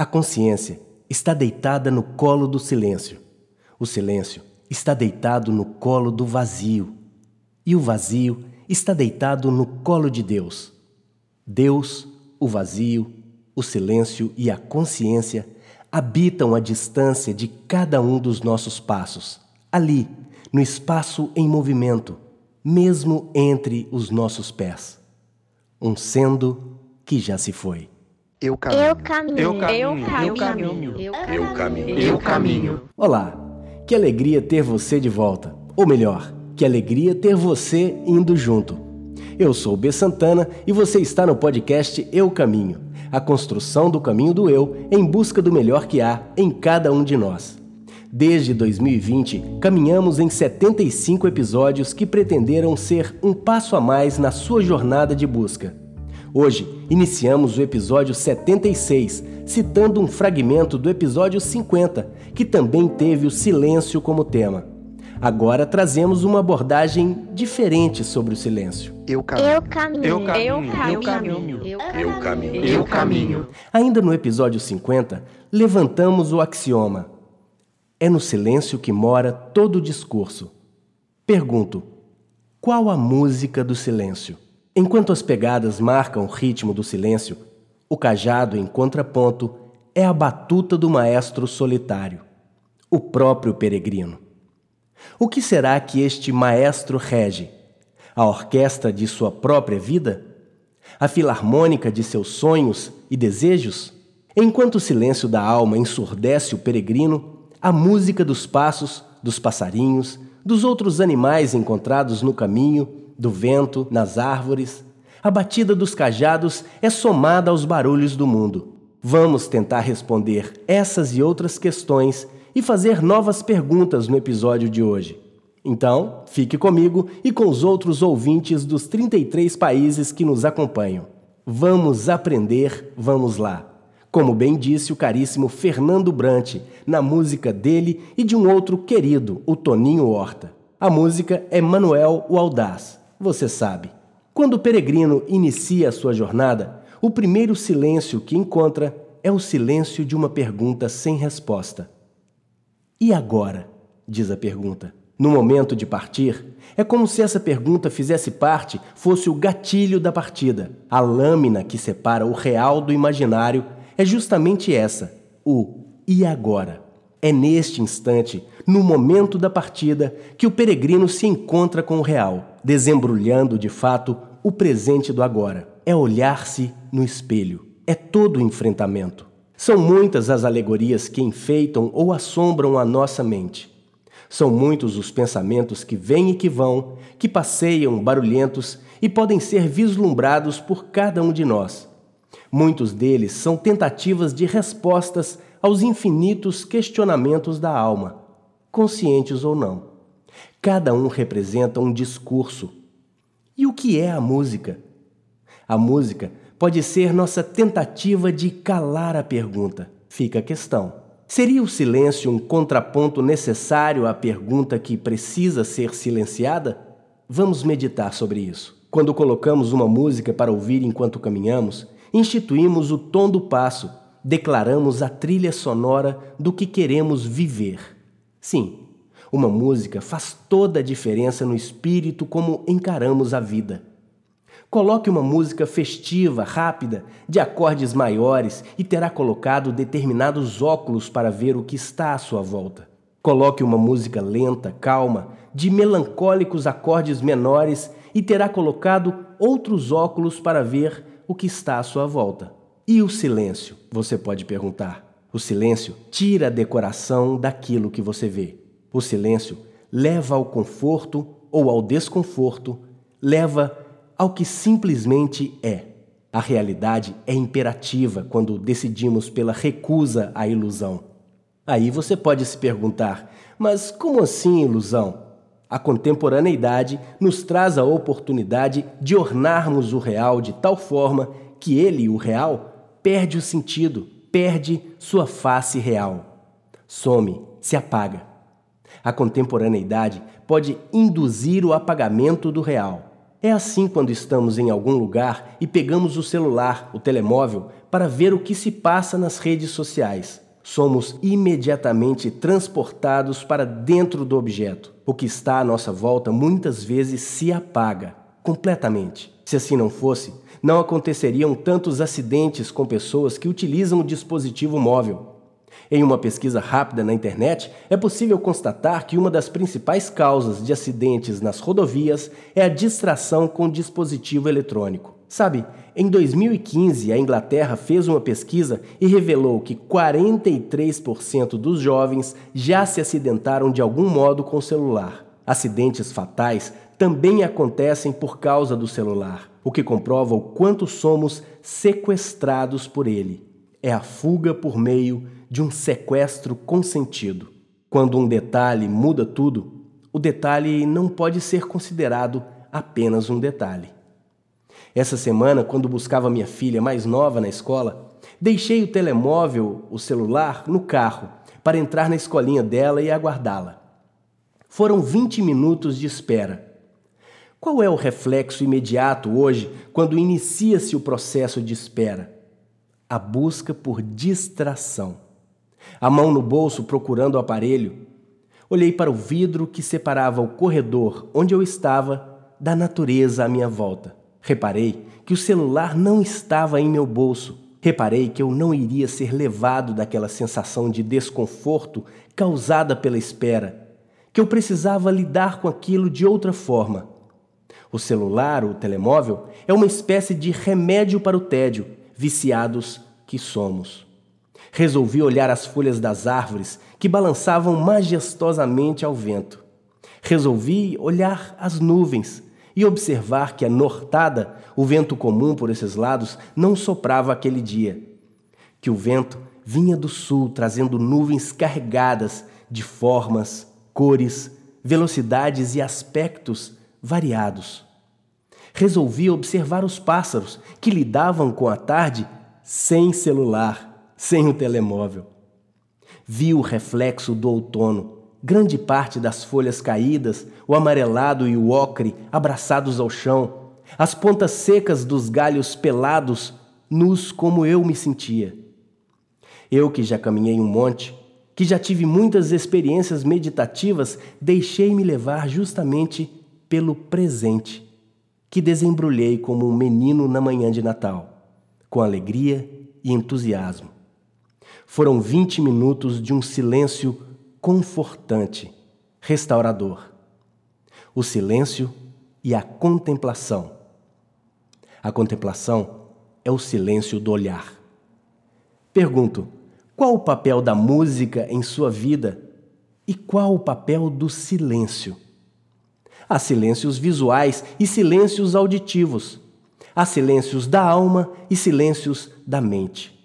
A consciência está deitada no colo do silêncio. O silêncio está deitado no colo do vazio. E o vazio está deitado no colo de Deus. Deus, o vazio, o silêncio e a consciência habitam a distância de cada um dos nossos passos, ali, no espaço em movimento, mesmo entre os nossos pés. Um sendo que já se foi. Eu caminho. Eu caminho. Eu caminho. Eu caminho. Eu caminho. Eu caminho. Olá, que alegria ter você de volta. Ou melhor, que alegria ter você indo junto. Eu sou o B. Santana e você está no podcast Eu Caminho a construção do caminho do eu em busca do melhor que há em cada um de nós. Desde 2020, caminhamos em 75 episódios que pretenderam ser um passo a mais na sua jornada de busca. Hoje, iniciamos o episódio 76, citando um fragmento do episódio 50, que também teve o silêncio como tema. Agora trazemos uma abordagem diferente sobre o silêncio. Eu caminho. Eu caminho. Eu caminho. Eu Eu caminho. Eu caminho. Eu caminho. Ainda no episódio 50, levantamos o axioma: é no silêncio que mora todo o discurso. Pergunto: qual a música do silêncio? Enquanto as pegadas marcam o ritmo do silêncio, o cajado em contraponto é a batuta do maestro solitário, o próprio peregrino. O que será que este maestro rege? A orquestra de sua própria vida? A filarmônica de seus sonhos e desejos? Enquanto o silêncio da alma ensurdece o peregrino, a música dos passos, dos passarinhos, dos outros animais encontrados no caminho, do vento, nas árvores, a batida dos cajados é somada aos barulhos do mundo. Vamos tentar responder essas e outras questões e fazer novas perguntas no episódio de hoje. Então, fique comigo e com os outros ouvintes dos 33 países que nos acompanham. Vamos aprender, vamos lá. Como bem disse o caríssimo Fernando Brant, na música dele e de um outro querido, o Toninho Horta. A música é Manuel o Audaz, você sabe. Quando o peregrino inicia a sua jornada, o primeiro silêncio que encontra é o silêncio de uma pergunta sem resposta. E agora? diz a pergunta. No momento de partir, é como se essa pergunta fizesse parte, fosse o gatilho da partida. A lâmina que separa o real do imaginário é justamente essa, o e agora. É neste instante, no momento da partida, que o peregrino se encontra com o real, desembrulhando de fato o presente do agora. É olhar-se no espelho. É todo o enfrentamento. São muitas as alegorias que enfeitam ou assombram a nossa mente. São muitos os pensamentos que vêm e que vão, que passeiam barulhentos e podem ser vislumbrados por cada um de nós. Muitos deles são tentativas de respostas aos infinitos questionamentos da alma, conscientes ou não. Cada um representa um discurso. E o que é a música? A música pode ser nossa tentativa de calar a pergunta. Fica a questão. Seria o silêncio um contraponto necessário à pergunta que precisa ser silenciada? Vamos meditar sobre isso. Quando colocamos uma música para ouvir enquanto caminhamos, instituímos o tom do passo, declaramos a trilha sonora do que queremos viver. Sim, uma música faz toda a diferença no espírito como encaramos a vida. Coloque uma música festiva, rápida, de acordes maiores e terá colocado determinados óculos para ver o que está à sua volta. Coloque uma música lenta, calma, de melancólicos acordes menores e terá colocado outros óculos para ver o que está à sua volta. E o silêncio? Você pode perguntar. O silêncio tira a decoração daquilo que você vê. O silêncio leva ao conforto ou ao desconforto, leva ao que simplesmente é. A realidade é imperativa quando decidimos pela recusa à ilusão. Aí você pode se perguntar: mas como assim ilusão? A contemporaneidade nos traz a oportunidade de ornarmos o real de tal forma que ele, o real, perde o sentido, perde sua face real. Some, se apaga. A contemporaneidade pode induzir o apagamento do real É assim quando estamos em algum lugar e pegamos o celular, o telemóvel, para ver o que se passa nas redes sociais. Somos imediatamente transportados para dentro do objeto. O que está à nossa volta muitas vezes se apaga completamente. Se assim não fosse, não aconteceriam tantos acidentes com pessoas que utilizam o dispositivo móvel. Em uma pesquisa rápida na internet, é possível constatar que uma das principais causas de acidentes nas rodovias é a distração com dispositivo eletrônico. Sabe, em 2015, a Inglaterra fez uma pesquisa e revelou que 43% dos jovens já se acidentaram de algum modo com o celular. Acidentes fatais também acontecem por causa do celular, o que comprova o quanto somos sequestrados por ele. É a fuga por meio de um sequestro consentido. Quando um detalhe muda tudo, o detalhe não pode ser considerado apenas um detalhe. Essa semana, quando buscava minha filha mais nova na escola, deixei o telemóvel, o celular, no carro para entrar na escolinha dela e aguardá-la. Foram 20 minutos de espera. Qual é o reflexo imediato hoje quando inicia-se o processo de espera? A busca por distração a mão no bolso procurando o aparelho. Olhei para o vidro que separava o corredor onde eu estava da natureza à minha volta. Reparei que o celular não estava em meu bolso. Reparei que eu não iria ser levado daquela sensação de desconforto causada pela espera, que eu precisava lidar com aquilo de outra forma. O celular, o telemóvel, é uma espécie de remédio para o tédio, viciados que somos. Resolvi olhar as folhas das árvores que balançavam majestosamente ao vento. Resolvi olhar as nuvens e observar que a nortada, o vento comum por esses lados, não soprava aquele dia. Que o vento vinha do sul trazendo nuvens carregadas de formas, cores, velocidades e aspectos variados. Resolvi observar os pássaros que lidavam com a tarde sem celular sem o telemóvel. Vi o reflexo do outono, grande parte das folhas caídas, o amarelado e o ocre abraçados ao chão, as pontas secas dos galhos pelados, nus como eu me sentia. Eu que já caminhei um monte, que já tive muitas experiências meditativas, deixei-me levar justamente pelo presente, que desembrulhei como um menino na manhã de Natal, com alegria e entusiasmo. Foram 20 minutos de um silêncio confortante, restaurador. O silêncio e a contemplação. A contemplação é o silêncio do olhar. Pergunto: qual o papel da música em sua vida e qual o papel do silêncio? Há silêncios visuais e silêncios auditivos. Há silêncios da alma e silêncios da mente.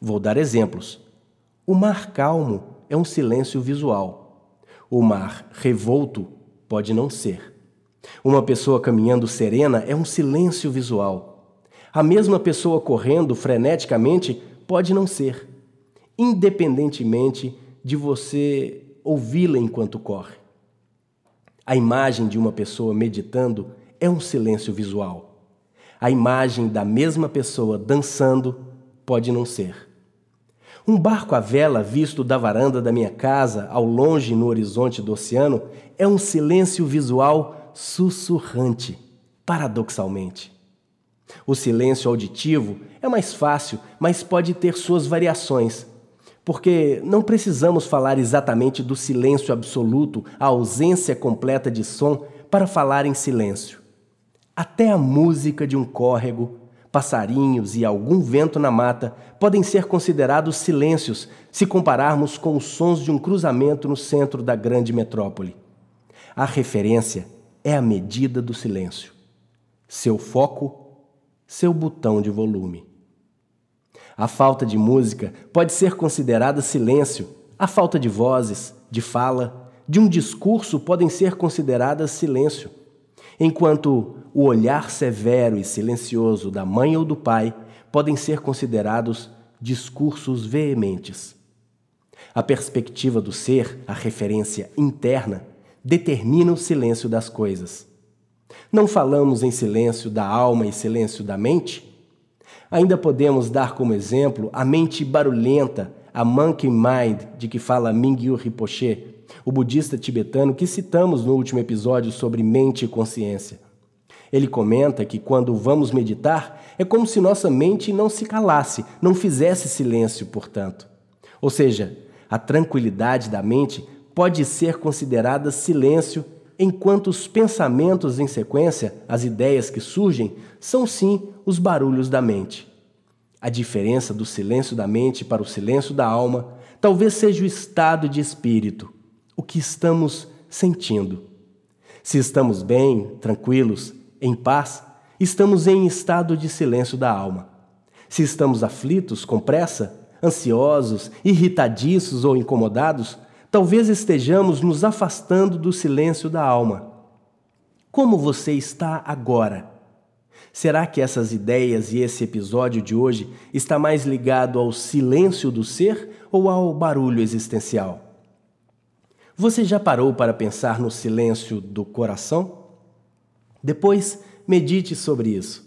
Vou dar exemplos. O mar calmo é um silêncio visual. O mar revolto pode não ser. Uma pessoa caminhando serena é um silêncio visual. A mesma pessoa correndo freneticamente pode não ser, independentemente de você ouvi-la enquanto corre. A imagem de uma pessoa meditando é um silêncio visual. A imagem da mesma pessoa dançando pode não ser. Um barco à vela visto da varanda da minha casa, ao longe no horizonte do oceano, é um silêncio visual sussurrante, paradoxalmente. O silêncio auditivo é mais fácil, mas pode ter suas variações, porque não precisamos falar exatamente do silêncio absoluto, a ausência completa de som, para falar em silêncio. Até a música de um córrego passarinhos e algum vento na mata podem ser considerados silêncios se compararmos com os sons de um cruzamento no centro da grande metrópole. A referência é a medida do silêncio. Seu foco, seu botão de volume. A falta de música pode ser considerada silêncio. A falta de vozes, de fala, de um discurso podem ser consideradas silêncio enquanto o olhar severo e silencioso da mãe ou do pai podem ser considerados discursos veementes. A perspectiva do ser, a referência interna, determina o silêncio das coisas. Não falamos em silêncio da alma e silêncio da mente? Ainda podemos dar como exemplo a mente barulhenta, a monkey mind de que fala Mingyu Rinpoche, o budista tibetano que citamos no último episódio sobre mente e consciência. Ele comenta que quando vamos meditar, é como se nossa mente não se calasse, não fizesse silêncio, portanto. Ou seja, a tranquilidade da mente pode ser considerada silêncio, enquanto os pensamentos em sequência, as ideias que surgem, são sim os barulhos da mente. A diferença do silêncio da mente para o silêncio da alma talvez seja o estado de espírito, o que estamos sentindo. Se estamos bem, tranquilos, em paz, estamos em estado de silêncio da alma. Se estamos aflitos, com pressa, ansiosos, irritadiços ou incomodados, talvez estejamos nos afastando do silêncio da alma. Como você está agora? Será que essas ideias e esse episódio de hoje está mais ligado ao silêncio do ser ou ao barulho existencial? Você já parou para pensar no silêncio do coração? Depois, medite sobre isso.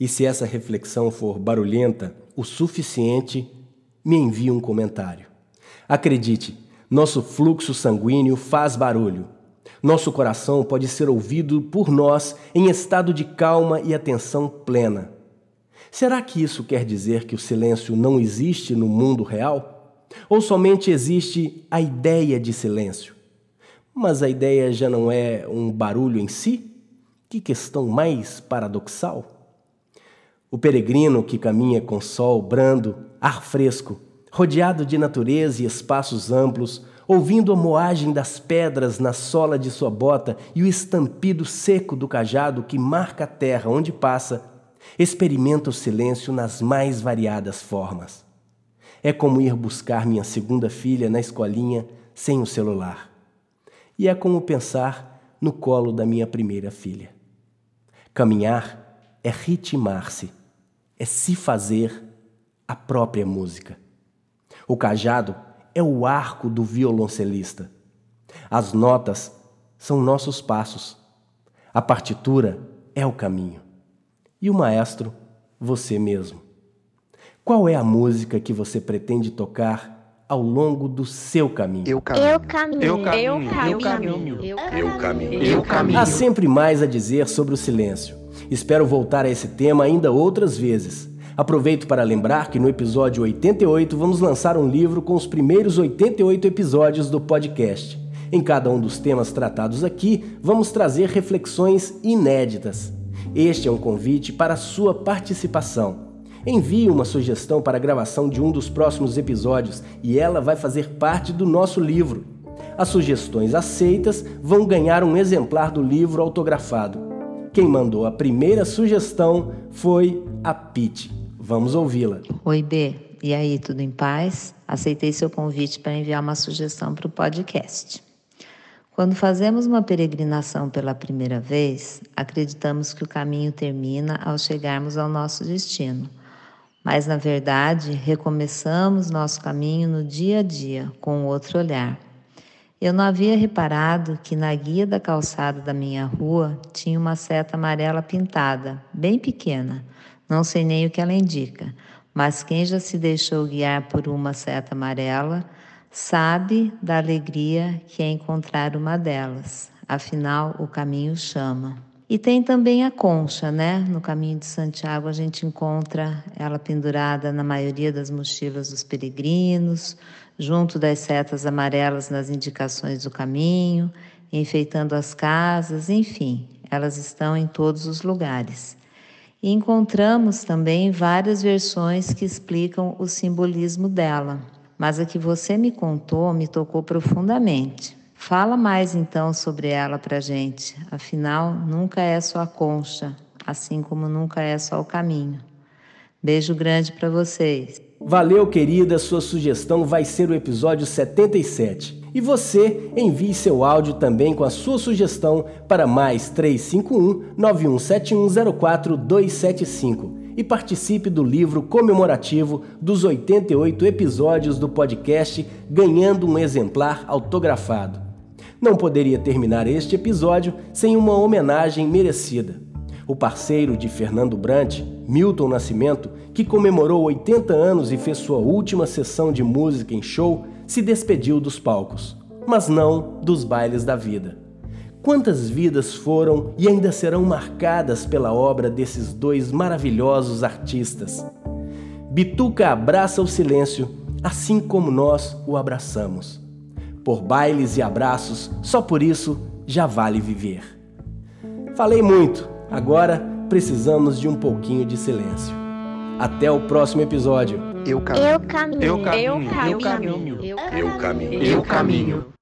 E se essa reflexão for barulhenta o suficiente, me envie um comentário. Acredite, nosso fluxo sanguíneo faz barulho. Nosso coração pode ser ouvido por nós em estado de calma e atenção plena. Será que isso quer dizer que o silêncio não existe no mundo real? Ou somente existe a ideia de silêncio? Mas a ideia já não é um barulho em si? Que questão mais paradoxal! O peregrino que caminha com sol brando, ar fresco, rodeado de natureza e espaços amplos, ouvindo a moagem das pedras na sola de sua bota e o estampido seco do cajado que marca a terra onde passa, experimenta o silêncio nas mais variadas formas. É como ir buscar minha segunda filha na escolinha sem o celular. E é como pensar no colo da minha primeira filha. Caminhar é ritmar-se, é se fazer a própria música. O cajado é o arco do violoncelista. As notas são nossos passos. A partitura é o caminho. E o maestro, você mesmo. Qual é a música que você pretende tocar ao longo do seu caminho? Eu caminho. Eu caminho. Eu caminho. Eu caminho. Eu caminho. Eu caminho. Há sempre mais a dizer sobre o silêncio. Espero voltar a esse tema ainda outras vezes. Aproveito para lembrar que no episódio 88 vamos lançar um livro com os primeiros 88 episódios do podcast. Em cada um dos temas tratados aqui, vamos trazer reflexões inéditas. Este é um convite para a sua participação. Envie uma sugestão para a gravação de um dos próximos episódios e ela vai fazer parte do nosso livro. As sugestões aceitas vão ganhar um exemplar do livro autografado. Quem mandou a primeira sugestão foi a Pete. Vamos ouvi-la. Oi, B. E aí, tudo em paz? Aceitei seu convite para enviar uma sugestão para o podcast. Quando fazemos uma peregrinação pela primeira vez, acreditamos que o caminho termina ao chegarmos ao nosso destino mas na verdade recomeçamos nosso caminho no dia a dia com outro olhar. Eu não havia reparado que na guia da calçada da minha rua tinha uma seta amarela pintada, bem pequena. Não sei nem o que ela indica, mas quem já se deixou guiar por uma seta amarela sabe da alegria que é encontrar uma delas. Afinal, o caminho chama. E tem também a concha, né? No caminho de Santiago a gente encontra ela pendurada na maioria das mochilas dos peregrinos, junto das setas amarelas nas indicações do caminho, enfeitando as casas, enfim, elas estão em todos os lugares. E encontramos também várias versões que explicam o simbolismo dela, mas a que você me contou me tocou profundamente. Fala mais então sobre ela para gente. Afinal, nunca é só a concha, assim como nunca é só o caminho. Beijo grande para vocês. Valeu, querida. Sua sugestão vai ser o episódio 77. E você envie seu áudio também com a sua sugestão para mais 351 917104 e participe do livro comemorativo dos 88 episódios do podcast ganhando um exemplar autografado. Não poderia terminar este episódio sem uma homenagem merecida. O parceiro de Fernando Brant, Milton Nascimento, que comemorou 80 anos e fez sua última sessão de música em show, se despediu dos palcos, mas não dos bailes da vida. Quantas vidas foram e ainda serão marcadas pela obra desses dois maravilhosos artistas? Bituca abraça o silêncio, assim como nós o abraçamos. Por bailes e abraços, só por isso já vale viver. Falei muito, agora precisamos de um pouquinho de silêncio. Até o próximo episódio. Eu caminho. Eu caminho. Eu caminho. Eu caminho. Eu caminho. Eu caminho.